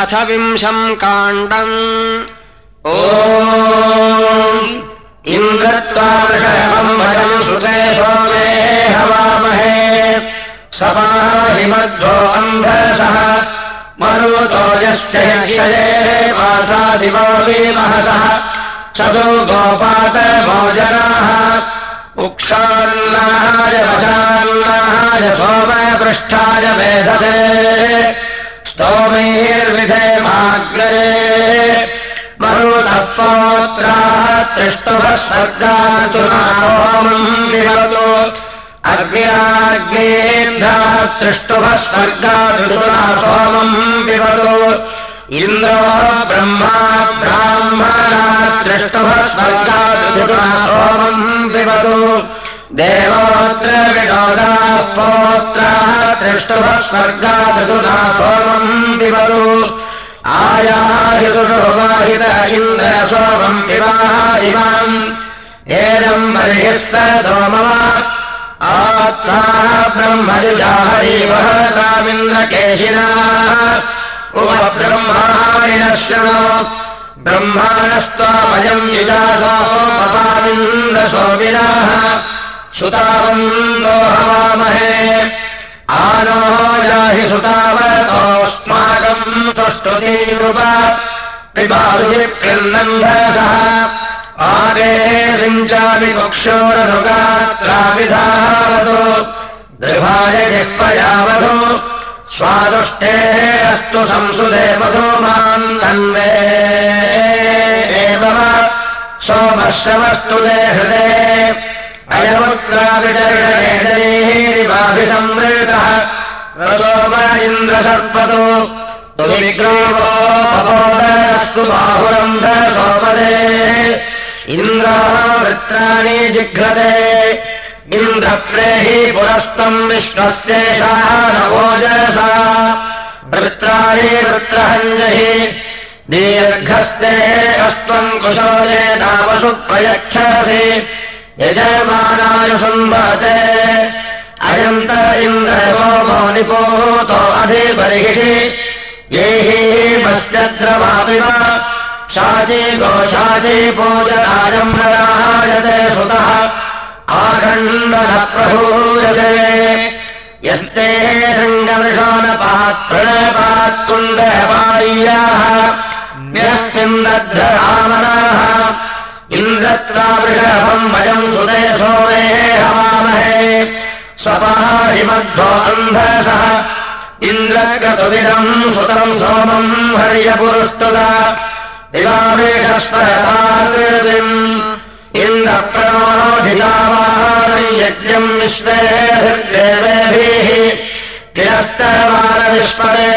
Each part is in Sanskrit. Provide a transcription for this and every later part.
अथ विंशम् काण्डम् ओ इन्द्रत्वादृशमम् भजम् श्रुते सोमे हवामहे। समाहिमध्वो अन्धसः मरुतोजस्य क्षये मासादिवो महसः ससो गोपात भोजनाः। उक्षान्नाय वशान्नाय सोमपृष्ठाय मेधसे स्तोमैर्विधे माग्रे मरुतः पौत्राः त्रिष्टुभः स्वर्गातुनामम् विभवतु अग्न्याग्नेन्धाः त्रिष्टुभः स्वर्गातुना सोमम् पिबतु इन्द्रो ब्रह्मा ब्राह्मणा स्वर्गातुना सोमम् पिबतु देवोऽत्र पौत्राः त्रिष्टुभः स्वर्गादुना सोमम् पिबतु आयाहितुषोवाहित इन्द्र सोमम् पिबाः इमाम् एनम् बर्हिः स सोमः आत्मा ब्रह्मजुजाहरीवहतामिन्द्रकेशिनाः उपब्रह्माणिनः शृणो ब्रह्माणस्त्वामयम् युजासोपपामिन्द्रसोमिनाः सुतावन्दो हवामहे। आनो जाहि सुतावतोऽस्माकम् सुष्ठुतीरुप आगे सिञ्चामि कुक्षोरनुगात्राविधावतु दृभाय जिह्वयावधु स्वादुष्टेः अस्तु संसुदे मधु माम् तन्वे। एव सोमश्रवस्तु दे हृदे इन्द्रसर्पतो विग्रोपोदस्तु बाहुरन्ध सोमदे इन्द्रावृत्राणि जिघ्रते। इन्द्रप्रेहि पुरस्तम् विश्वस्येषः नवोजसा वृत्राणि वृत्रहञ्जहि। दीर्घस्ते अस्त्वम् कुशोले नामसु प्रयच्छसि यजमानाय सम्भते अयन्त इन्द्र सोमो निपोतो अधिबर्हिषि ये हि मस्यद्रवापिव। शाची गोशाची पूजनायम् प्रयायते सुतः। आखण्डः प्रभूयते। यस्ते रङ्गवृषोणपात्प्रणपात्कुण्डपाय्याः यस्मिन् दध्ररामनाः इन्द्रत्वावृषभम् वयम् सुते सोमे हवामहे स्वपाहिमध्वो अन्धसः इन्द्रगतुविदम् सुतम् सोमम् इन्द्रप्रणोधितावाहारम् यज्ञम् विश्वेभिर्देवेभिः। तिरस्तरमानविष्पदे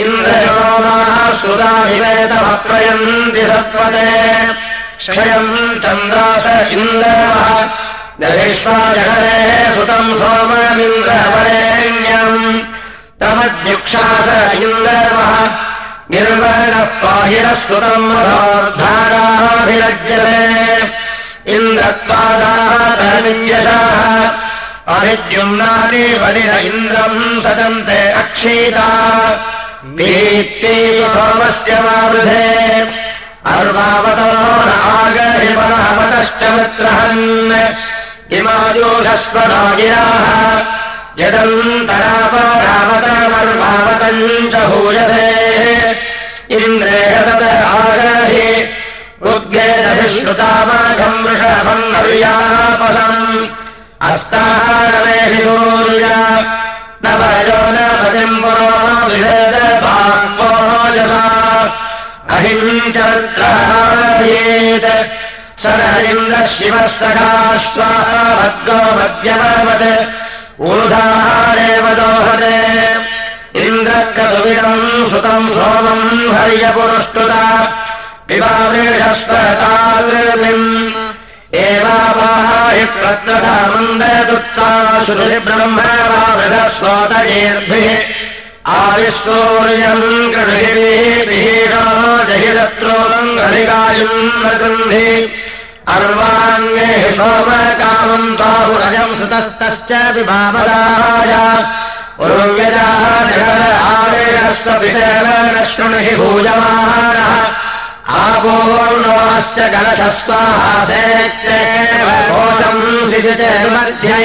इन्द्रयोमाः सुताभिवेदमप्रयन्ति सत्त्वते क्षयम् चन्द्रास इन्द्रवः दरिष्वाजहरे सुतम् सोममिन्द्रवरेण्यम् तमद्युक्षास इन्द्रवः निर्वर्णः पाहिरः सुतम् मधोर्धाराभिरज्यते इन्द्रत्वादातरविन्यशाः अभिद्युम्नानि बलिर इन्द्रम् सजन्ते अक्षीता। वीत्ति सोमस्य मावृधे अर्वावतो नागहिपरहवतश्च वृत्रहन् इमायोषस्वनागिराः यदन्तरापरावतमर्वावतम् च भूयते। इन्द्रेह तत आगहि वृषभम् अव्यापसम्। अस्ताहारमेभिदूर्य न वयो न पतिम् पुरो अहिञ्चरित्रहारयेत् स न इन्द्रः शिवः सखाश्वाभर्गो मध्यमवत् ऊर्धारेव दोहते इन्द्रकतुविदम् सुतम् सोमम् हर्यपुरुष्टुता पिबावृषस्वतादृमिम् एवापाहि प्रत्रथा मन्ददुत्ता श्रुतिब्रह्मवावृधस्वोतयेर्भिः आविश्वोर्यम् कृषिभिः जहिदत्रोम् घटिकायुम् गृन्धि अर्वाङ्गे सोमकामम् उर्व्यजाः आरेणस्त्वपितेन शृणुहि भूयमानः आपूर्णोश्च कलशस्वाहासेत्येवोचम् सिजचर्मध्ये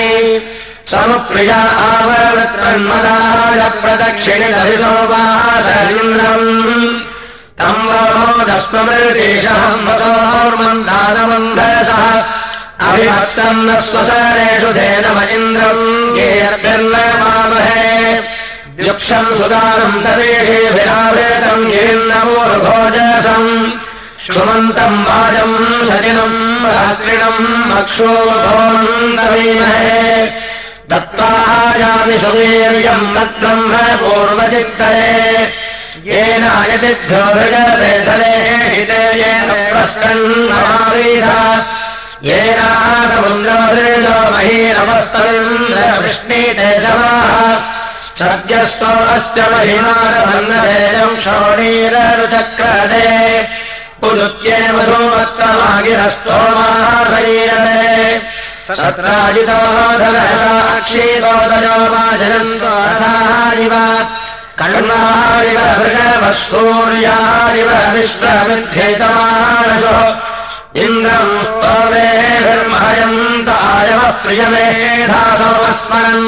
समुप्रिया आवृत्तन्मदाय प्रदक्षिणि दरितो वासरिन्द्रम् तम् वमोदस्त्वमृदेशहम् वतोर्मन्दानमन्धसः अभिभत्सन्न स्वसरेषु धेनम इन्द्रम्। येऽर्भिर्नमामहे युक्षम् सुदानम् तदेशेभिरावृतम् येन्नवोर्भोजसम् श्रुमन्तम् वाजम् सजिनम् सहस्रिणम् अक्षोभोमन्दवीमहे दत्त्वायामि सुवीर्यम् तद्ब्रह्म पूर्वचित्तये। येनायतिभ्यो भृगवेधले हिते येन प्रस्कन्नमावीध। येना समुद्रमधृजो महीनमस्तविन्द्रवृष्णीतेजवाः सद्यस्तो अस्य महिमानसन्नधेयम् क्षोणीररुचक्रदे। पुरुत्ये धनक्षीतोदयो वाजयन्तो रथारिव कण्वारिव भृगवः सूर्यारिव विश्वमिध्येतमानसो इन्द्रम् स्तोमेभिर्महयन्तायवः प्रियमेधासोऽस्मरन्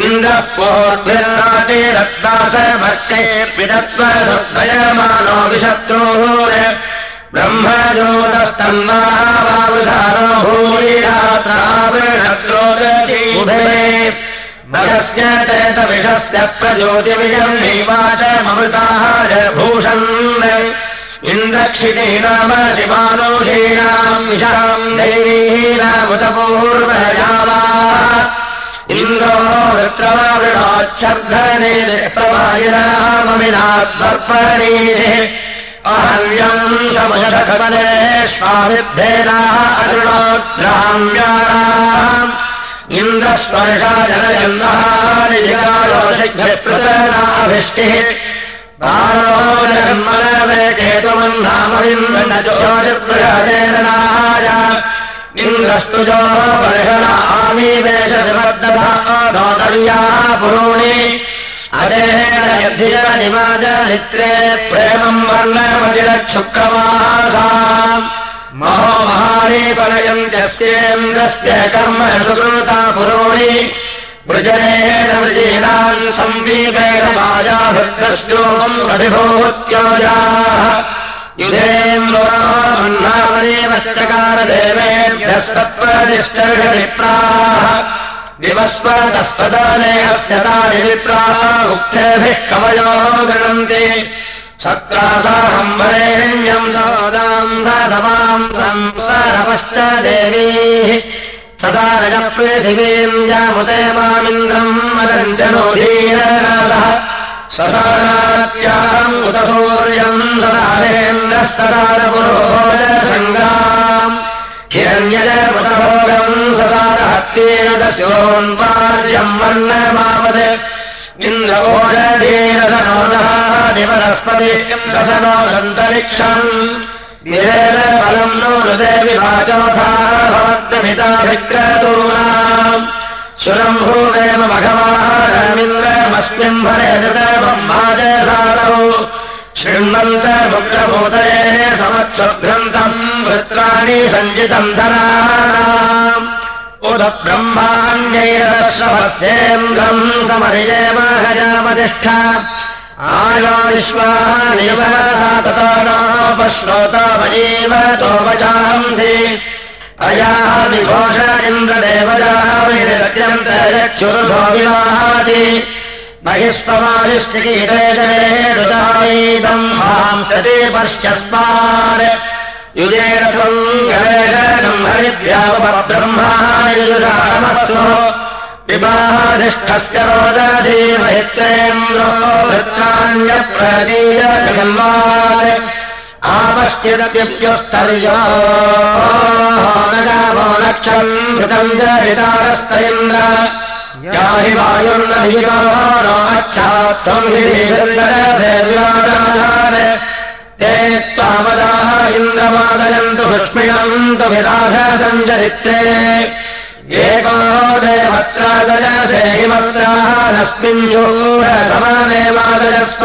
इन्द्रः पोर्भिर्नातिरक्तासमर्के पिदत्वसद्वयमानो विशत्रूर ब्रह्मजोतस्तन्मावावृधारो भूरिरात्रावृणक्रोदचीभे भगस्य चेतविषस्य प्रज्योतिविजम् नैवाचममृताय भूषन्। इन्द्रक्षितीनाम शिवानोषीणाम् विशाम् दैवीनामुतपूर्वयावा इन्द्रो वृत्रमावृणाच्छर्धने प्रवायनाममिनात्मर्पणीः अहव्यम् शमशखपदे स्वामिद्धेनाः अरुणोद्राम्याणाम् इन्द्रस्पर्शा जनयन्नः निजिकालोशिघ्रप्रतनाभिष्टिः ज्योतिर्प्रजादेनाय इन्द्रस्तुजो वर्षणामीवेशनिबद्धधानोदर्याः पुरोणि अजेनिमाजरित्रे प्रेमम् वर्णमजिरक्षुक्रमासा महो महानीपलयन्त्यस्येन्द्रस्य कर्म सुकृता पुरोणि। वृजनेन वृजीनान् संवीपेन मायाभृद्रस्योम् अभिभूत्योजाः युधेन्द्रोन्नामदेवश्चकारदेवेभ्यः सत्प्रतिष्ठविप्राः विवस्वतस्तदाने अस्य तानि विप्राः उक्तेभिः कवयो गृणन्ति। सत्रासाहम् वरेण्यम् सदाम् पृथिवीम् जामुते मामिन्द्रम् मरञ्जनोधीरसः ससारात्याम् उत सूर्यम् सदारेन्द्रः सदारपुरोजसङ्गाम् हिरण्यजमुतभोगम् ससारहत्येदस्योन्पार्यम् वर्णमापत् इन्द्रवोषधीरसनोदः दिवनस्पति रसनो दन्तरिक्षम् विरेदफलम् नो हृदेवि वाचोथा भवद्गमिताभिक्रतूनाम् सुरम्भूवेम भगवानमिन्द्रमस्मिन् भरे दृतब्रह्माजसादौ शृण्वन्त मुग्धभूतये समत्सुघ्रन्तम् वृत्राणि सञ्जितम् धनानाम् उद ब्रह्माण्यैरश्रवस्येन्द्रम् समर्येमहजामतिष्ठा आयो विश्वानिवता ततो नोपश्रोतामजीवतो वचांसि अयाः विघोष इन्द्रदेवजाविरत्यन्तयक्षुरुधो विवाहाति रुदायीदम् हांसति पर्श्यस्मान् युजेरथम् गवेषणम् हरिभ्यावब्रह्मायुजुषामस्तु विवाहाधिष्ठस्य रोदधीमहित्वेन्द्रो वृत्तान्यप्रदीयजगन्मान् आपश्चिदप्योस्तर्यो नगामो लक्षम् च हितारस्त हि देवीर्देव्यादान् ते त्वामदाः इन्द्रमादयन्तु सुक्ष्मिणम् तुभिराधसम् चरित्रे एको देवत्रादयसे हिमत्राः नस्मिन् शूरसमाने मादयस्व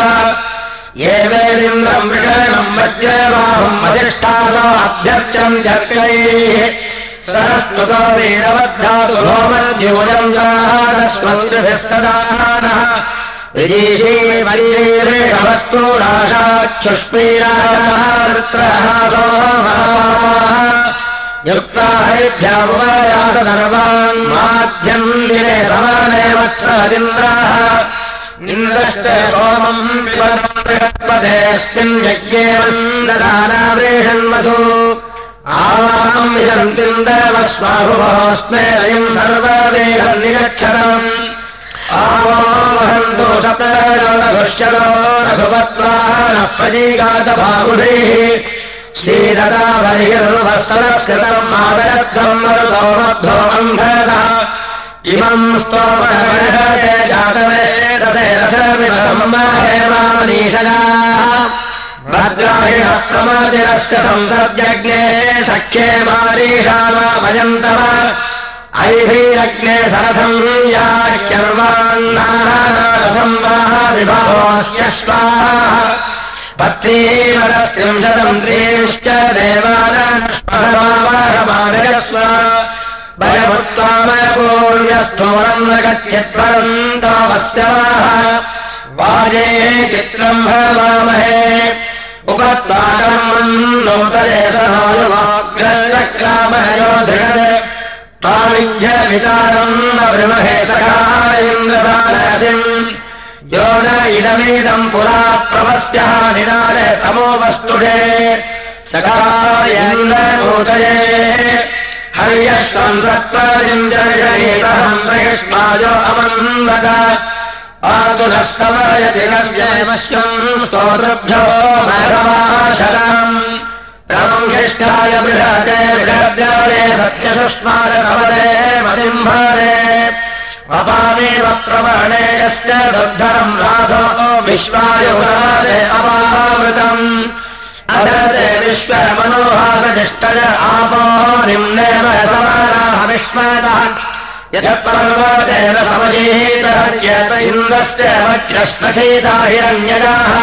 ये वेदिन्द्रम् विषयणम् वज्रबाहुम् अधिष्ठातो अभ्यर्चम् जर्कैः विजीषे वरीरेणवस्तूराशाक्षुष्पीरात्रः युक्ता हरिभ्यामुपयास सर्वान् माध्यम् दिने समाने वत्सदिन्द्राः इन्द्रश्च सोमम् बृहस्पतेऽस्मिन् यज्ञे वन्ददानावृषन्वसु आवाहम् विजन्तिन्दवस्वाभुवोऽस्मे अयम् सर्ववेदम् निरक्षरम्। आवाहन्तु सप्तयोनघुश्चलो रघुपत्वाः प्रजीगातबाहुभिः श्रीददाबलिर्वत्सरस्कृतम् आदरत्वम् मरुतो मध्वोऽम्भरः इमम् स्तोमर्हते जातवेदसे रथमिवसम्माहेमामनीषया भद्राहिणः प्रमादिरस्य संसर्जज्ञे सख्ये मारीषामाभयन्तव ऐभिरग्ने सरथम् याह्यर्वान्नारथम् वा विभवोऽस्यश्वाः पत्नीवरस्त्रिंशतम् त्रींश्च देवानस्मरमावहमानयस्व भयभुत्वामयपूर्यस्थोरम् न गच्छत्वरन्तमस्य वाजे चित्रम् भवामहे उपत्वाकम् नूतये सहायवाग्रचक्रामयो दृढत् त्वामिञ्झवितारम् न बृमहे सखारेन्द्रसारसिम् यो न इदमेदम् पुरा प्रवस्यः निदाय तमो वस्तुषे सखायन्दनूतये हर्यश्वम् सत्त्वम् जर्षणीतहम् स्तोत्रभ्यो मरमाशरम् ब्रह्मिष्ठाय बृहते बृहद्याले सत्यसुष्मारसमदे मदिम्भरे अपामेव प्रवणे यस्य दुर्धरम् राधो विश्वायुरादे अपावृतम् अदते विश्वमनोहासजिष्टय आपो निम्नेव समानाः विश्वतः यः पर्वतेन समशीतहर्यत इन्द्रस्य वज्रस्वचेता हिरण्यजाः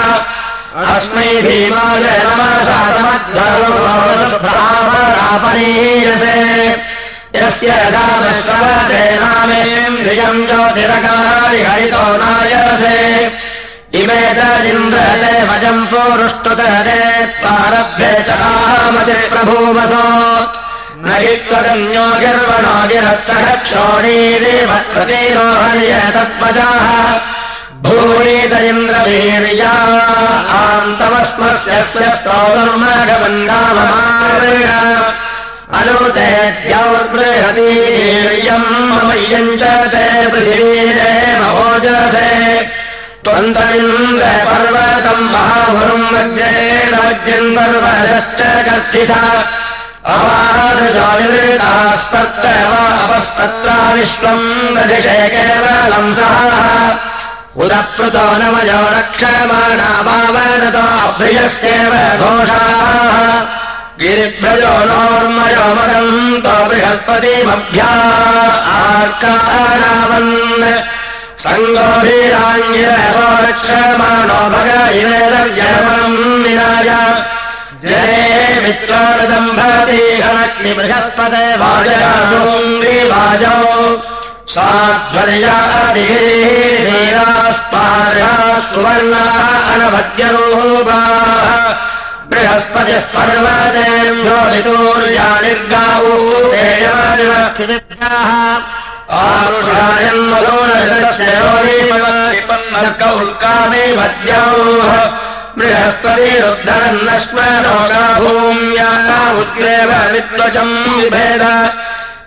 अस्मै नमसातमध्वरोपनीयसे यस्य द्विजम् ज्योतिरकारि हरितो नायसे। इमे तदिन्द्रले भजम् पूरुष्टुतरे त्वारभ्ये च आमसे प्रभूवसो न हि त्वगन्यो गिर्वणो गिरः सह क्षोणीदेव प्रतिरोहण्य तत्पजाः भूमीत इन्द्रवीर्या आन्तमस्मस्य स्तोतुर्मघवन्नाममारेण अनुते द्यौर्बृहतीर्यम् ममय्यम् च ते पृथिवीरे महोजसे त्वन्तमिन्द्र पर्वतम् महाभुरुम् वज्रेण वज्रम् पर्वतश्च कर्थिता अपस्तत्रा विश्वम् दधिषे केवलम् सः। उदप्लुतो नमयो रक्षमाणा वावदतो अभ्रियस्येव घोषाः। नोर्मयो मदन्तो बृहस्पतिमभ्या आर्कारावन्। सङ्गोभिराञ्जिरसो रक्षमाणो भग इवेदर्यमम् विराज जने मित्रानुदम् भवति हनक्ति बृहस्पते वाजयासोङ्ग्रीवाजौ साध्वर्यादिगिरीरास्पार्या सुवर्णाः अनभद्यरूपाः बृहस्पतिः पर्वतेभ्यो वितूर्यानिर्गावूर्याः आरुषायन्मधोरकौल्कामे भद्योः बृहस्पतिरुद्धरन्नश्वरोगा भूम्या उत्रेव विद्वजम् विभेद।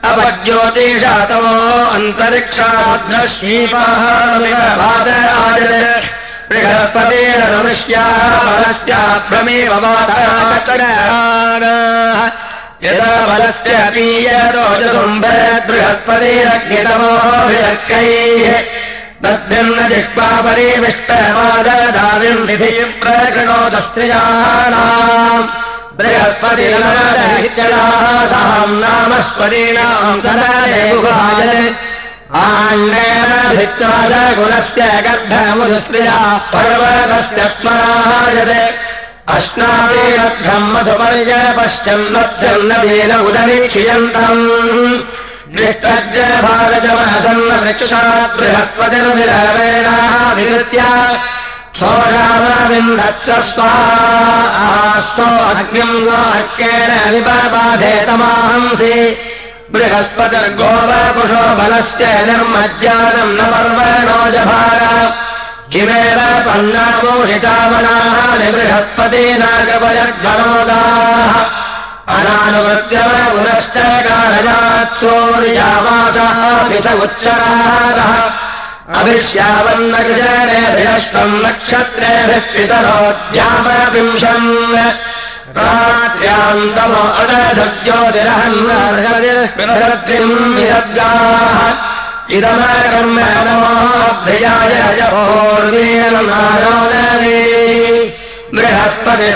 अपज्योतिषातमो अन्तरिक्षाद्रशीपाहामिवाद आजते बृहस्पतिरनुष्याः परस्यात् भ्रमेव वादाचराः यदा बलस्य अपीयरोजसुम्भरद्बृहस्पतिरग्नितमो विरक्कैः जिह्वा परिविष्टमाददाविम् निधिः प्रकृणोदस्त्रियाणाम् बृहस्पतिरनरहित्यलाः साम् नामस्वरीणाम् सदने आण्डेन भित्त्वा च गुणस्य गर्भमुदुस्त्रिया पर्वतस्य स्मरायते अश्नावेरघ्रम् मधुपर्य पश्चम् मत्स्यम् नदीन उदरीक्षियन्तम् निष्ठज्ञ भारजमनसन्नवृक्षसा बृहस्पतिरधिरवेणाभिहृत्य सोषावरविन्दत्सस्वा सो अग्निम् सोऽर्केण विपबाधेतमाहंसि बृहस्पतिर्गोवपुषो बलस्य निर्मज्जानम् न पर्वणो जभार किमेव पन्नामूषितामनाः निबृहस्पतीनागपयर्धनोदाः अनानुवृत्य पुनश्च कारयात् सूर्यामासः विष उच्चकारः अभिश्यावन्नगजनेभिरश्वम् नक्षत्रेभिः पितरोऽध्यापविंशन् रात्र्यान्तमो अदधज्योतिरहन्नर्गतिर्विरद्रिम् विरद्गाः इदमकर्म नमोऽभ्ययाय यभोर्वीरम् नारायणे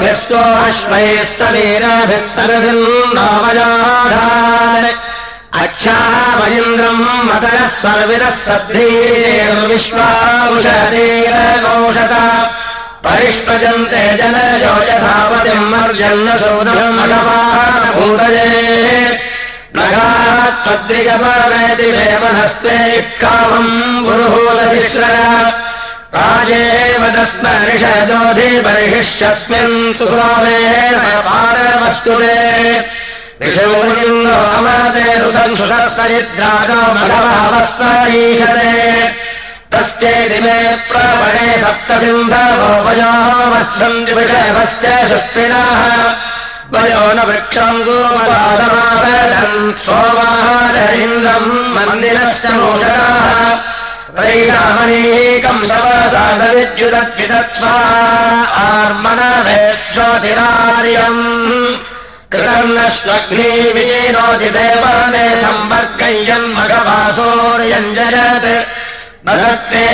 बृहस्पतिस्तहिलोभिस्तोऽश्वैः समीराभिः सर्वम् नामजाढान् अच्छामयिन्द्रम् मतरः स्वर्विरः सद्धीर्विश्वामुषतीरकोषत परिष्पजन्ते जनजो यथापतिम् मर्जन्न शोधमगवाभूतये नगात्पद्रिगपरमेति वेमनस्ते कामम् पुरुहूततिश्रय राजेव तस्मरिषदोधिबर्हिष्यस्मिन् सुस्वामेन पारमस्तुते विषोरिन्द्रो अमते ऋतम् सुषस्तरिद्राजो मघवावस्तरीषते तस्येदिमे प्रवणे सप्तसिन्धवोपयो मच्छन्ति विषयवस्य सुष्पिनः वयो न वृक्षम् सोमवासमासदम् सोमाहारेन्द्रम् मन्दिरश्च मोषकाः वैरामनीकम् शवसादविद्युदद्विदत्वा आर्मणवेज्योतिरार्यम् कृतन्नश्वग्नी विलीनोति देवाने सम्पर्कय्यन्मघवासोर्यञ्जयत् भगत्ते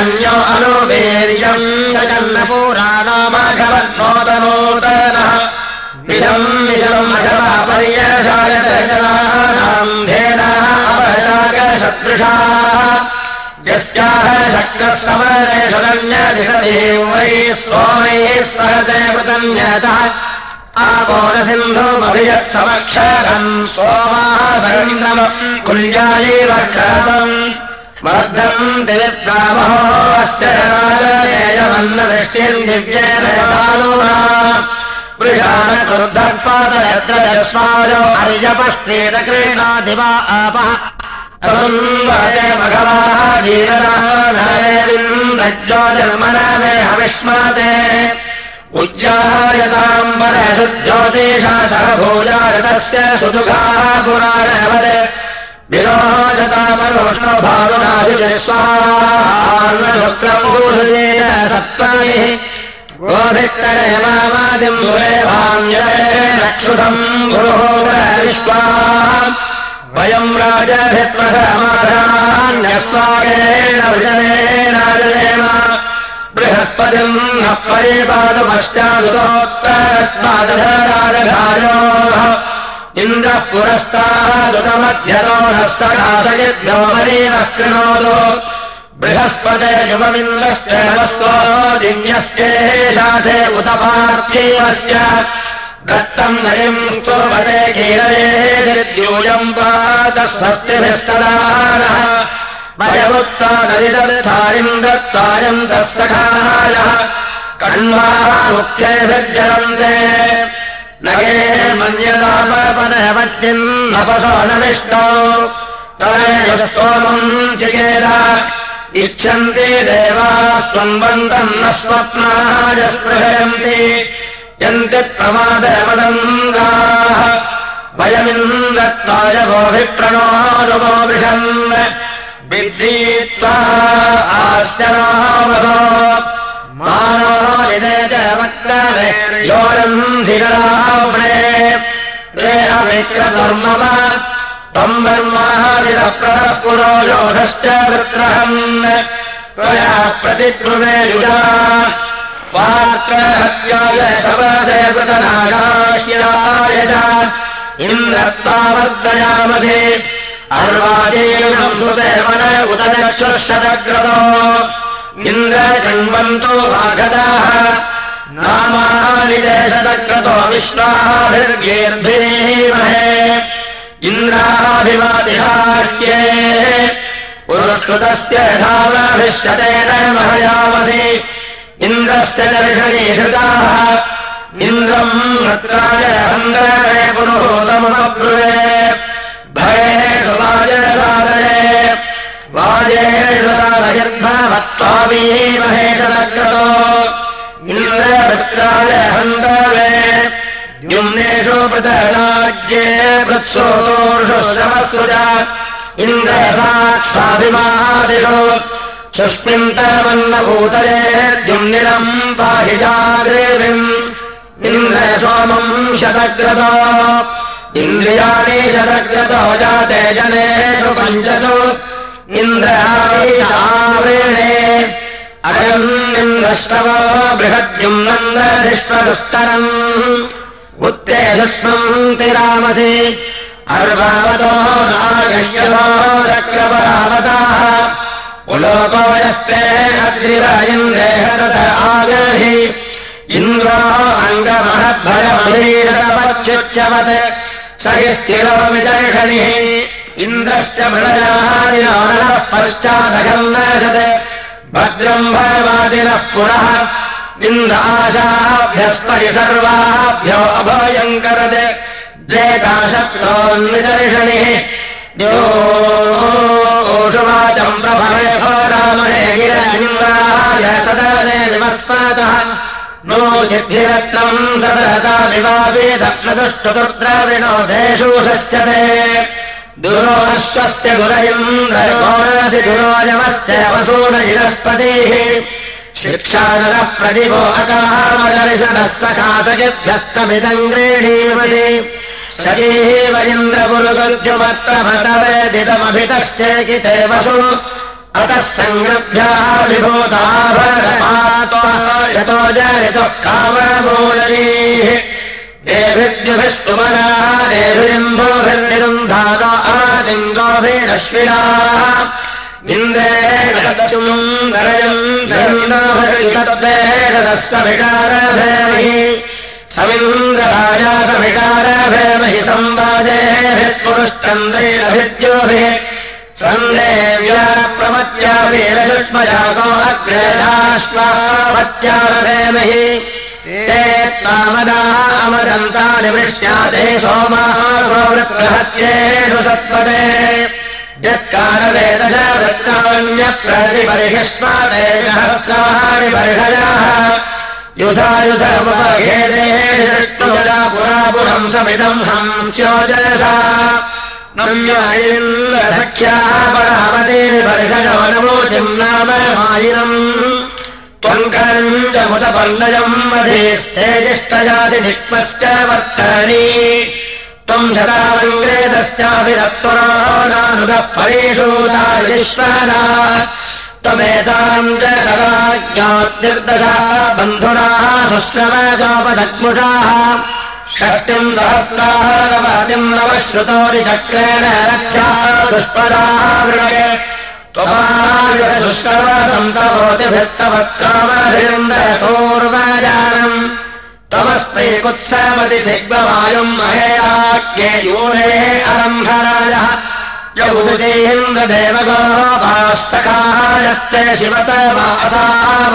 अन्यो अनुवीर्यम् सजन्नपुराणो माघवन्नोतनूतनः विषम् विषम् पर्यशायत जनानाम् धेनाः अपरागशदृशाः यस्याः शक्रः समरेषदन्यदिशदेवैः सोमैः सहते वृतन्यतः आपोरसिन्धुमभियत्समक्षरम् सोमाः दिविप्रामहो अस्य राजनेयमन्नवृष्टिम् दिव्येन तालूना वृषाणकृद्धत्पादयत्र यस्माजो अर्यपष्टेन क्रीणादिवा आपः संवरे भगवाः धीरराजर्मनमे हविष्माते उज्जायताम्बरशुज्योतिषा सहभोजायतस्य सुदुःखाः पुराणवद विराजतामरोष्णो भावनाशुजस्वाहार्णशुक्रमभूषुजेन सत्त्वैः गोभिक्तरे मामादिम् रक्षुधम् गुरुहोदर विश्वा वयम् राजभिप्रसमाधान्यस्माकेन वृजनेनाजनेम बृहस्पतिम् न परिपादपश्चादुतोत्तरस्मादराजघायोः इन्द्रः पुरस्तादुतमध्यतो नः सकाशयिभ्यो मरीवः कृणोतु। बृहस्पते युवमिन्द्रश्च नमस्तो दिव्यस्येशाथे उत पार्थिवस्य दत्तम् नरिम् स्तोभते कीलयेद्यूयम् पादस्वस्तिभिस्तदानः मयमुक्ता नदिदर्थारिम् दत्तारिम् तः सखायः कण्वाः मुख्यैर्जलन्ते नगे मन्यतापनवत्यम् नपसो नविष्टो तदस्तोमम् चिकेर इच्छन्ति देवाः न स्वप्नाय स्पृहयन्ति यन्ति प्रमादमदङ्गाः वयमिन्दत्ताय गोभिप्रणोरुगो विषन् ते अविक्रधर्मव त्वम् ब्रह्मादिरप्रः पुरो योधश्च वृत्रहन्। त्वया प्रतिब्रुवे युजा पात्रहत्याय शवसे वृतनाशाह्याय च इन्द्रत्वावर्दयामधे अर्वाजीर्णम् सुदेवन उत चक्षुर्शतक्रतो इन्द्रजन्वन्तो वाघदाः नामानि देशतक्रतो विश्वाभिर्गेर्भिरीमहे। इन्द्राभिवादिहार्ये पुरस्कृतस्य धावाभिष्टतेन महयामसि इन्द्रस्य दर्शनी हृताः इन्द्रम् पुरोदमब्रुवे भयेषु वाजसादये वाजेषु साधयद्भवत्वामीमहेशतक्रतो इन्द्रभद्राय हन्दवे। युम्नेषु पृतराज्ये वृत्सोषु श्रमस्रुज इन्द्रसाक्ष्वाभिमादिषु द्युम्निरम् पाहि जाग्रेविम् इन्द्र सोमम् शतक्रतो इन्द्रियाणि शतक्रतो जाते जनेषु पञ्चसु इन्द्रावृणे अयम् इन्द्रष्टव बृहद्युम् नन्दधिष्वदुष्करम् उत्ते सुष्मम् तिरामसि अर्वावतो नागह्यतो चक्रपरावताः उलोको यस्ते अग्रिव इन्द्रेह तत आगहि इन्द्रो अङ्गमहद्भयमहीरवच्युच्यवत् स हि स्थिरो विचर्षणिः इन्द्रश्च पश्चादघम् नशत् भद्रम् भयवादिनः पुनः। इन्द्राशाभ्यस्परि सर्वाभ्यो अभयम् करत् द्वेकाशक्रोन्विचर्षणिः योषुवाचम् प्रभवे भो रामहे गिर इन्द्राय सदने विमस्मातः नो चिद्भिरत्नम् सदता विवावेदत्नदुष्टुद्रविणो देषु शस्यते दुरोश्वस्य दुरयन्द्रयोरसि दुरोजमस्य वसूनजिरस्पतिः शिक्षानरः प्रतिभो अकामदर्शनः सखासजिभ्यस्तमिदम् गृह्णीमहि शरीव इन्द्रपुरुगुद्युमत्तभतवेदितमभितश्चेकिते वसु अतः जरितुः काममूलैः देभिद्युभिः सुमनाः देभिरिन्दोभिर्निरुन्धातो आदिङ्गोभिरश्विनाः इन्द्रेण सुन्दरयम् सन्दोभिर्गतेरदः सविकारभेमहि समिन्द्रराजा सविकारभेमहि संवादेभिः पुरुश्चन्द्रेणभिद्योभिः सन्देव्या प्रमत्या वीरसुष्मजातो अग्रेधाश्वापत्यारभेमहि ते तामदाः अमदन्तानि वृष्याते सोमाः सौवृत्रहत्येषु सत्पदे यत्कारवेदश वृत्तान्यप्रतिपरिहिष्माते सहस्राणि वर्षयाः युधायुधमुपघेदे दृष्टुजला पुरापुरम् समिदम् हंस्योजसा नम्यायिन्द्रसख्याः परामतेर्वर्षयो नमोचिम् नाम मायिनम्। त्वङ्करम् च मुदपर्णयम् मधेस्तेजिष्टजाति जिक्मश्च वर्तनी त्वम् शतावङ्ग्रेदश्चाभिरत्वरानुगः परेषु दारिश्वरा त्वमेताम् च राज्ञाद्निर्दशा बन्धुराः शुश्रवचोपदग्मुषाः षष्टिम् सहस्रारवतिम् नवः श्रुतोरिचक्रेण रक्षा दुष्पदाः वृणय त्वमायुषुश्रवसन्तभोतिभिस्तवत्रामधिरिन्द्रतोर्वजानम् तमस्मै कुत्समति दिग्ववायुम् महेयाज्ञे यूरे अरम्भराजः यौजेन्द्रदेवगो भाः सखायस्ते शिवतमासाव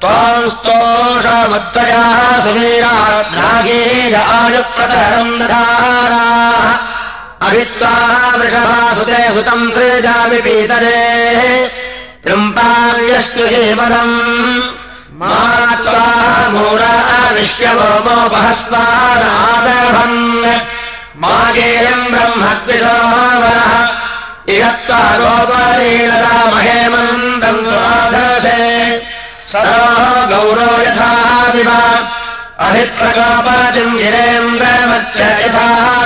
त्वाम् स्तोषमद्वयाः सुवीराग्रागीरायुप्रतरम् दधाराः। अभित्वा वृषभा सुते सुतम् त्रिजामि पीतरे। कृम्पाव्यष्टुहेमदम् मा त्वा मूरा विश्ववोमोपहस्वादादभन् मागेयम् ब्रह्मद्विषोवरः इहत्वा गोपलीलता महेमन्दम् द्वादशे सदा गौरो यथा विव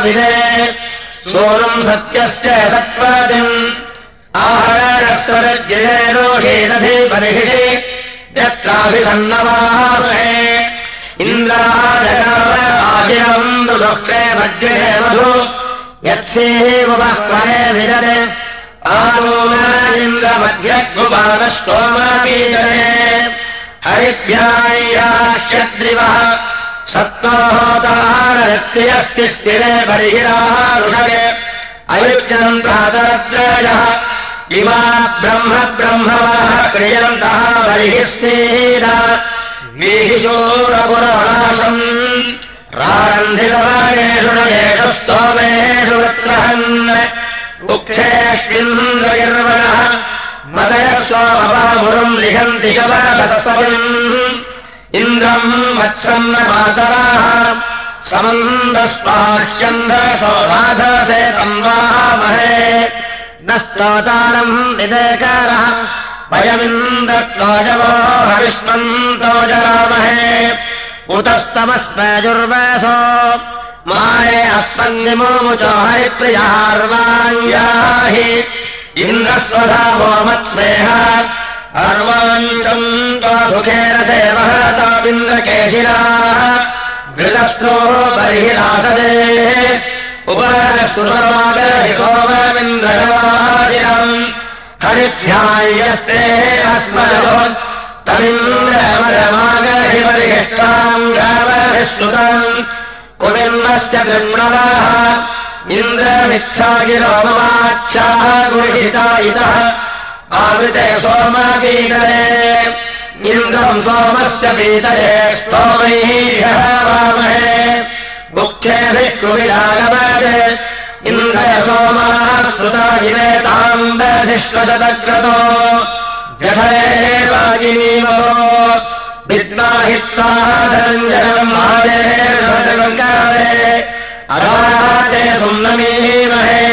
विदे। सोऽम् सत्यस्य सत्पदिम् आहरणस्वरज्यरोषेदधि परिहिषे। यत्राभिसन्नवामहे इन्द्राजगाम दुदुःखे मध्ये मधु यत्सेवः परे विदरे आनोन्द्रमध्यगुमानस्तोमपीजने हरिभ्याह्याह्यद्रिवः सत्त्वहोतारत्यस्ति स्थिरे बर्हिरारुषये अयुज्यम् प्रातरद्रयः इमा ब्रह्म ब्रह्मवः क्रियन्तः बर्हिस्तेन वीहिशोरपुरनाशम् प्रारन्धितवागेषु नयेषु स्तोमेषु वृत्रहन्। उक्षेष्विन्द्रगिर्वणः मदयः सोमपामुरुम् लिखन्ति शवसस्पतिम् इन्द्रम् वत्सन्न मातराः। समन्दस्वाह्यन्धसो राधसे तन्वामहे न स्तोतारम् निदेकारः। वयमिन्द्रत्वाजवो हविष्मन्तो जरामहे उतस्तमस्मजुर्वसो। माये अस्मन्निमोमुचो हरिप्रियार्वाङ्गाहि इन्द्रस्वधावो मत्स्वेह अर्वाञ्चम् सुखेन देवहतामिन्द्रकेशिराः घृतस्नो बर्हिरासदे उपरसुरमागहि सोममिन्द्रवाजिरम् हरिभ्यायस्ते अस्मदो तमिन्द्रमरमागहि गावभिश्रुतम् कुमिन्नस्य गृह्णवाः इन्द्रमिच्छागिरो ममाच्छाः गुरुहिता इतः आवृते सोमपीतरे इन्द्रम् सोमस्य पीतरे स्तोमैः वामहे। मुख्येभिः कुविलागमते इन्द्रय सोमाः श्रुता इमे ताम् दधिष्वशतक्रतो जठरे वाजिनीमतो विद्वाहित्वाः धनञ्जनम् महादेवकारे अराजे सुम्नमीमहे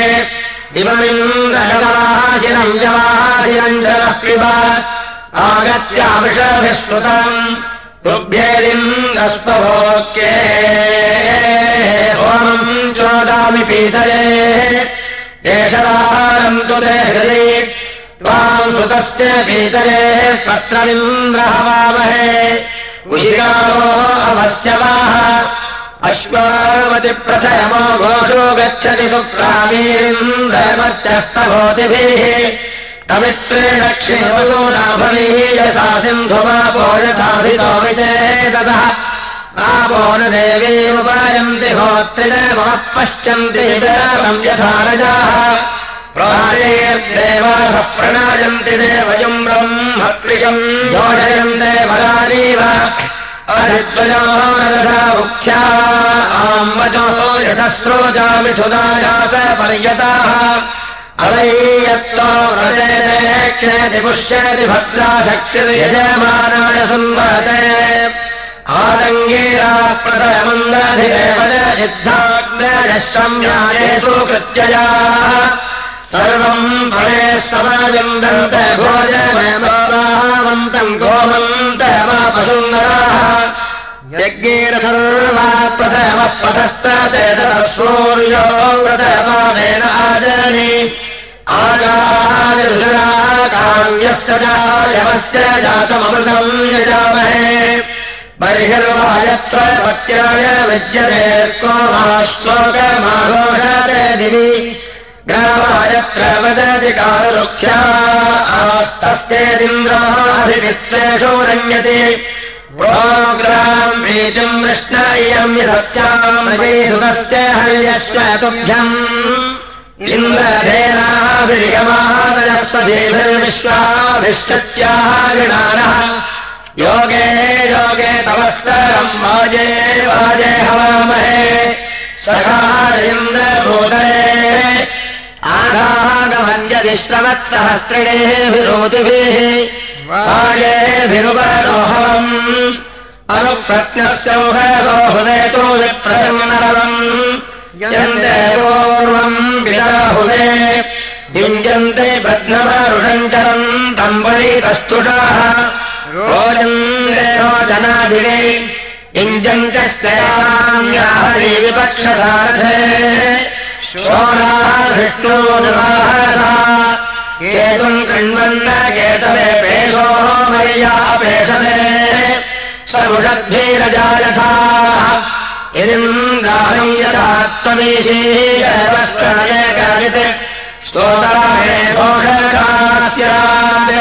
इममिन्द्रशकाशिरम् जवाशिरञ्जनः पिब। आगत्याविषभिः स्तुतम् तुभ्येरिन्द्रस्वभोक्ये सोमम् चोदामि पीतये। एषदारम् तु ते हृदि त्वाम् सुतस्य पीतये पत्रमिन्द्रहवामहे उशिकारो अवस्यवाः अश्वावतिप्रथयमो घोषो गच्छति सुप्रामीरिन्द्रमत्यस्तभोतिभिः तमित्रेण क्षेमसो नाभवीः यसा सिन्धुमापो यथाभितो विचेदतः आपो न देवीमुपायन्ति होत्रिणमः पश्यन्ति यथा रजाः प्राणेर्देवाः प्रणायन्ति देवयम् ब्रह्मकृशम्। जोडयम् देवरानीव अरिद्वयो नरधा मुख्या आम्वचो यतस्रोजामिथुदायास पर्यताः। अवैयत्तो व्रजेति पुष्यति भद्रा शक्तिर्यजमानाय संवहते। आलङ्गीरा प्रथमन्दधिरेव युद्धाग्नयश्रम्यायेषु कृत्ययाः सर्वम् सर्वा प्रथमः पथस्तते ततः सूर्यो प्रथमावेन आजनि आगायस्य जायवस्य जातममृतम् यजामहे। बर्हिर्वायत्स्वपत्याय विद्यते। को वा ग्रामायत्र वदति कारुक्षा आस्तस्येदिन्द्राभिमित्रेषु रण्यते ग्राम् प्रीतिम् कृष्ण इयम् सत्याम् सुतस्य हरियश्च तुभ्यम् इन्द्रधेनाभिर्गमादयस्वदेभिर्विश्वाभिश्चत्याः गृणानः योगे योगे तवस्तरम् वाजे वाजे हवामहे। सखारेन्द्रभूतरे आघागमञ्जतिश्रमत्सहस्रिणेभिरोतिभिः वाजेभिरुपरोहवम् अनुप्रज्ञस्य मुखसो हुदेतो विप्रजन्नरवम् यन्ते पूर्वम् हुदे युञ्जन्ते बध्नवरुषञ्चरम् तम् परितस्तुषाः रोचनादिवे युञ्जन्तस्कयाम्याहरि विपक्षसारथे निवाहसा केतुम् कृण्वन्न केतवे पेशो यदिन्द्राहम् यदात्मवीशीयवस्करयकारित् स्तोताहे घोषकास्यात्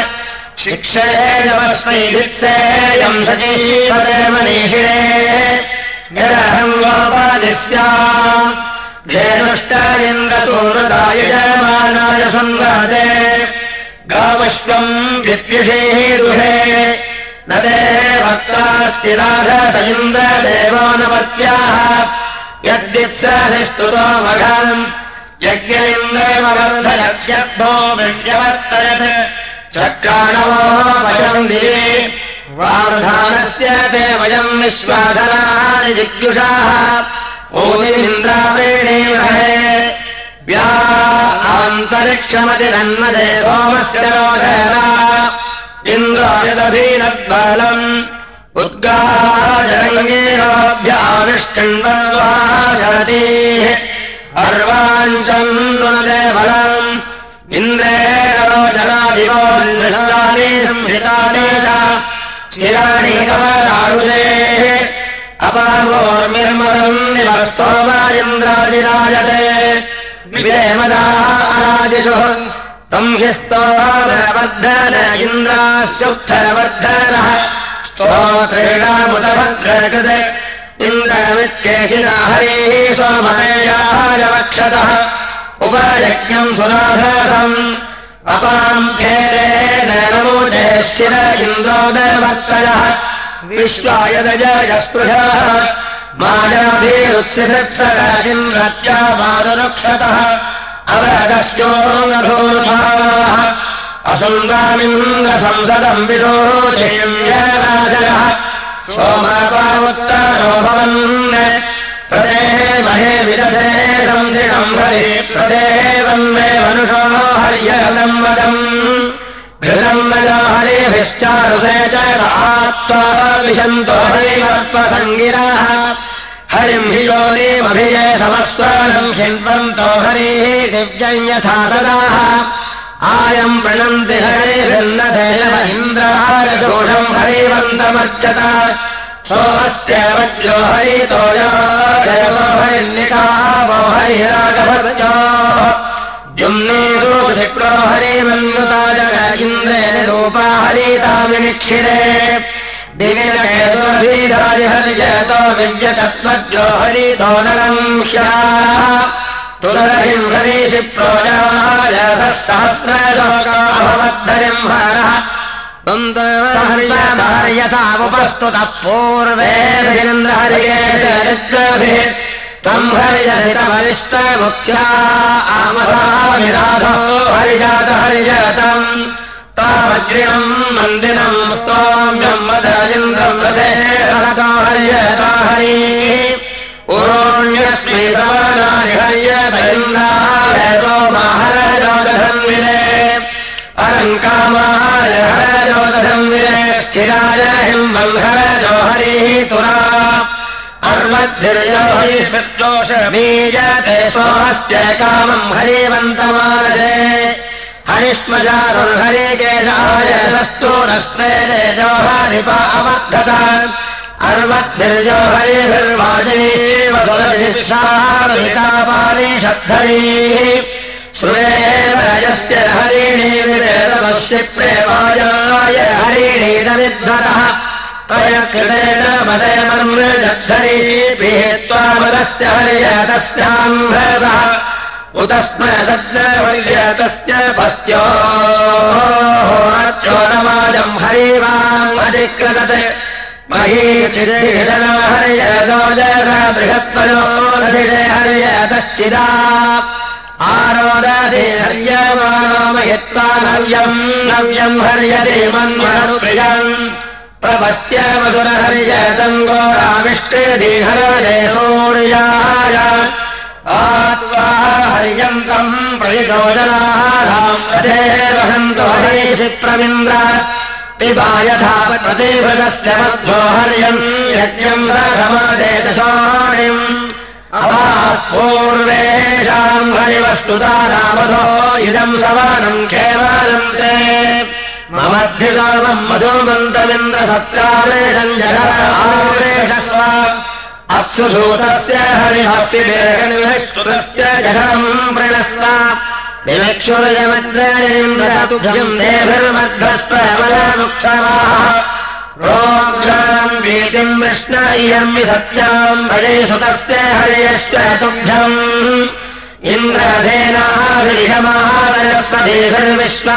शिक्षेयमस्मै दित्सेयम् सजीवते मनीषिणे। यदहम् गोपादिस्याम् धेनुष्ट जयमानाय सङ्गाते गावश्वम् विद्युषेः दुहे। न ते भक्तास्ति राधस इन्द्रदेवानपत्याः यद्वित्सहि स्तुतो मघम् यज्ञ इन्द्रमवर्धयद्यद्धो विज्ञवर्तयत् चक्राणवो वयम् दिवे। वाधानस्य ते वयम् विश्वाधनानि जिज्ञुषाः ओदिमिन्द्रावेणीमहे व्या आन्तरिक्षमतिरन्मदे सोमस्य रोधना। इन्द्रायदभीनद्बालम् उद्गाजरङ्गेरोऽभ्याविष्कण्वती अर्वाञ्चम् नुनदे बलम् इन्द्रेणो जनादिवो नृणानि संहितानि च स्थिराणि कवराणुदे अपावोर्मिर्मदम् निवस्तोमा इन्द्रादिराजते विदेमदाराजिषु तम् हि स्तोमवर्धन इन्द्रास्युत्थरवर्धनः। स्तोत्रेणामुदभद्रकृते इन्द्रमित्येषिणा हरेः वक्षतः उपयज्ञम् सुराधसम्। अपाम् फेरेण नमोचे शिर इन्द्रोदवर्तयः विश्वायदजयस्पृशः मायाभिरुत्सिसत्सर इन्द्रत्या मारुरक्षतः अवदस्योङ्गधूर्थाः असङ्गामिन्द्रसंसदम् विशोचयः सोमकामुत्तरो भवन् प्रदेमहे विदधे संसिणम् हरि प्रदेवन्मे मनुषो हर्यलम् वदम् नजा हरिभिश्चारुसे च विशन्तो हरिवर्पसङ्गिराः हरिम् हि योनिमभिजय समस्वरम् हिन्वन्तो हरिः दिव्यम् यथा सदाः आयम् प्रणन्ति हरिभिर्नधेव इन्द्रारदोषम् हरिवन्तमर्चत सोऽस्य वज्रो हरितो हरिर्निकावो हरिरागभर्जो जुम्नेषु शिप्रो हरिमन्युता जग इन्द्रे निरूपा हरितामिनिक्षिरे दिविनकेतुर्भीराजि हरिजयतो विव्यतत्त्वज्यो हरितो ह्याः तुलहिम् हरीषि प्रोजायसः सहस्रलोकाभवद्धरिम् हरः यथामुपस्तुतः पूर्वेन्द्रहरिगेन्द्रभिः त्वम् हरिजहितमविष्टमुख्या आमसाविराधो हरिजात हरिजातम् तावज्रिणम् मन्दिरम् स्तोम्यम् रथे हरतो हरिजता हरि। पुरोण्यस्मै समानानि हर्यत इन्द्रायतो माहरजोदधन्विरे। अलङ्कामाय हरजोदधन्विरे। स्थिराय हिम्बम् हरजो हरिः तुरा अर्मद्भिर्योषमीजते सोमस्य कामम् हरिवन्तमानसे हरिष्मजारुर्हरिकेशायशस्तु नस्ते तेजो हरिपा अवर्धत। अर्वद्भिर्यो हरिभिर्वाजिनीवसुरजितापारिशद्धरीः श्रुवेव यस्य हरिणी विवेदशिप्रेमायाय हरिणीदविध्वरः प्रयकृतेन मदयमर्मृजद्धरी पीत्वामरस्य हरियतस्याम्भसः उतस्म सद्यवर्यतस्य पस्त्यो नमाजम् हरिवामधिकृतत् महीचिर्जन हरियदोजस बृहत्तरो हरियतश्चिदा। आरोदसे हर्यमाणो महित्वा नव्यम् नव्यम् हर्यसे मन्मनुप्रियम् प्रपश्य मधुरहरिजतम् घोराविष्कृतिहरजय सूर्याय आत्वा हरियन्तम् प्रतियोजनाहाराम् रथे वहन्तो हरीषि प्रविन्द्र पिबा यथा प्रतिभृतस्य मध्वो हर्यम् यज्ञम् पूर्वेषाम् हरिवस्तुता इदम् केवलम् ते ममभ्युदामम् मधुमन्तमिन्द्रसत्रावेशम् जगरेशस्व अप्सुधूतस्य हरिभक्तिवेगनिविष्कृतस्य जघनम् प्रणस्व। विवक्षुरयमद्रयम् देभिर्मध्वस्प्रबलमुक्षमाः रोग्राम् वीतिम् विष्ण इयम् सत्याम् भजे सुतस्य हर्यश्च तुभ्यम् इन्द्रधेनाभिरिहमादयस्वदेभिर्विश्व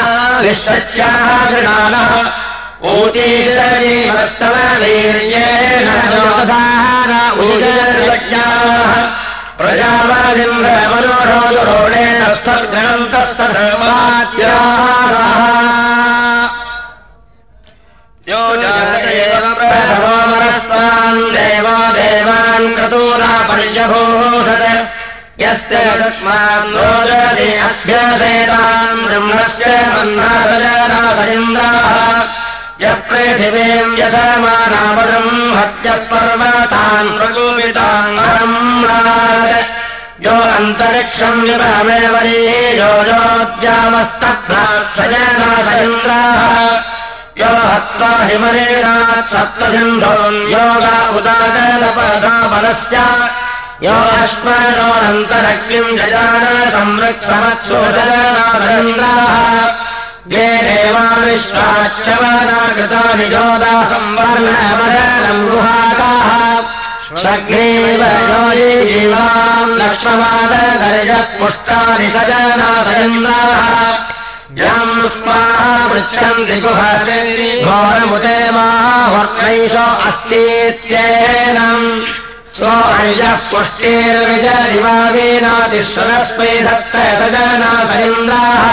विश्वच्याः कृणानः ऊतीशरीवस्तव वीर्येण उजर्यज्ञाः प्रजावादिन्द्रमनोरोदुरोणेन स्थर्गणन्तस्य धर्मात्याः यो जातयेव प्रथमोमरस्तान् देवा देवान् क्रतूरा पर्यभूषत यस्य तस्मान् रोदसी अभ्यसेताम् ब्रह्मस्य मन्नासजनासरिन्द्राः यः पृथिवीम् यथमानापदम् हत्यः पर्वतान् प्रगोपिताम् यो अन्तरिक्षम् विभमेवरी यो योद्यामस्तभ्रात्सजनासरिन्द्राः यो हत्वा हिमरेणात् सप्तसिन्धोन् योगा उदागरपदापदस्य यो जजान संवृक्समत्सुजनासरिन्द्राः ये देवा विश्वाच्चवनाकृतानि योदा जीवाम् पुष्टानि सजनासरिन्द्राः यम् स्माः पृच्छन्ति माहुर्नैषो अस्तीत्येनम् सोऽर्यः पुष्टिर्विजरिवावीनातिश्वरस्मै धत्त सजनासरिन्द्राः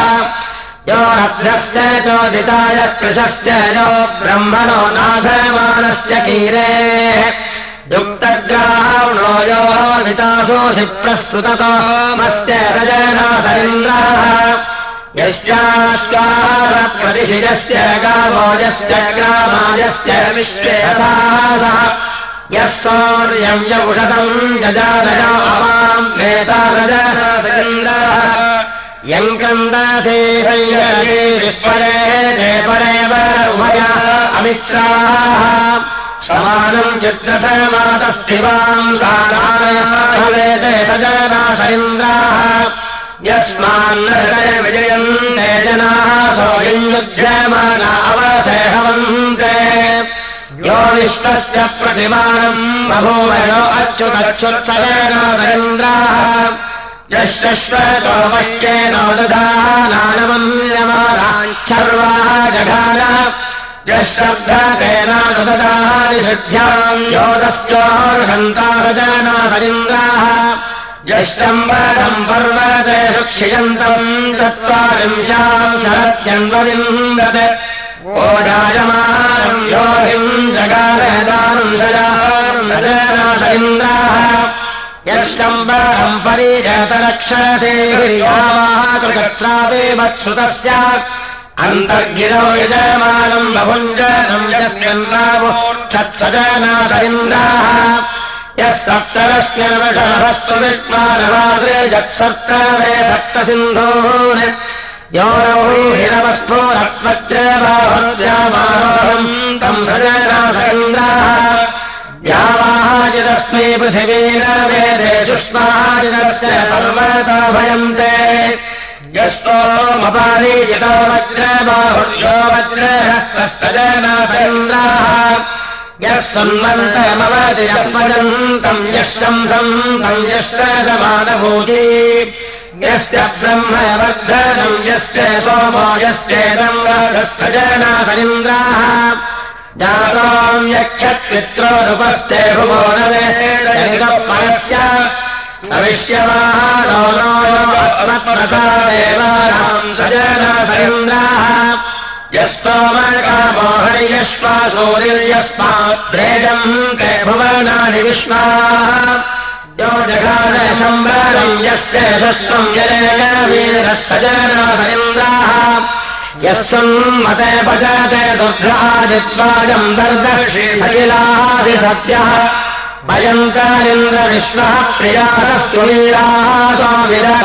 यो रभ्रश्च चोदिताय कृशश्च यो ब्रह्मणो नाथमानस्य कीरे। युक्तग्राह्णो यो वितासो शिप्रःसुततोमस्य रजनासरिन्द्राः यस्याश्वासप्रतिशिरस्य गावोजस्य ग्रामायस्य विश्वेधासः यः सौर्यम् च उषतम् जजादजामाम् नेतारजनासरिन्द्राः यङ्कन्दासे विपरे ते परेव उभया अमित्राः। समानम् चित्रथमातस्थिवाम् सारायते सजनासरिन्द्राः यस्मान्नय विजयम् ते जनाः अवसेहवन्ते यो विश्वस्य प्रतिमानम् बभूव यो अच्युतच्युत्सजनासरिन्द्राः यश्वतो वश्येनो दधानानमन्यमानाच्छर्वाः जघान। श्रद्धतेनानुदधादिषुद्ध्याम् योदस्योर्हन्तारजनासरिन्द्राः यश्चम्बरम् पर्वतेषु क्षियन्तम् चत्वारिंशाम् शरत्यन्वविन्दत् ओजायमानम् योगिम् जगारदानम् सजनासरिन्द्राः यश्चम्बरम् परिजतरक्षसेभिर्यामाकृतत्रापि वत्सुतस्य। अन्तर्गिरो यजमानम् बभुञ्जनम् यस्मिन्नावोक्षत्सजनासरिन्द्राः यः सप्तरश्म्यर्वषभस्तु विष्मानवासरे जत्सर्त्रवे योरौ हिरवस्फोरत्वज्रबाहुर्यामारोहम् तम् सजनासरिन्द्राः यावाजिदस्मै पृथिवीरवेदे सुष्माजिदस्य पर्वता भयन्ते यस्वोमपानीजितो वज्रबाहुर्यो वज्रहस्तस्तजनासरिन्द्राः यः सन्वन्तमवतिरपजन्तम् यः शंसम् तम् यश्च समानभूति यस्य ब्रह्म वर्धनम् यस्य सोमो यस्येदम् राधः सजनासरिन्द्राः जाताम् यक्षत्पित्रोरुपस्ते भुवो न वेदः परस्य सविष्यमानो नो अस्मत्प्रता देवानाम् सजनासरिन्द्राः यः सोमकामो हर्यश्वा सूर्यस्माद्रेजम् ते भुवनानि विश्वा यो जगादशम्बरम् यस्य जय वीरः सजनासरिन्द्राः यः सम्मते भजते दुर्गाजित्वाजम् दर्दर्शि सलिलासि सत्यः। भयङ्करिन्द्रविश्वः प्रियाः सुवीराः स्वामिरथ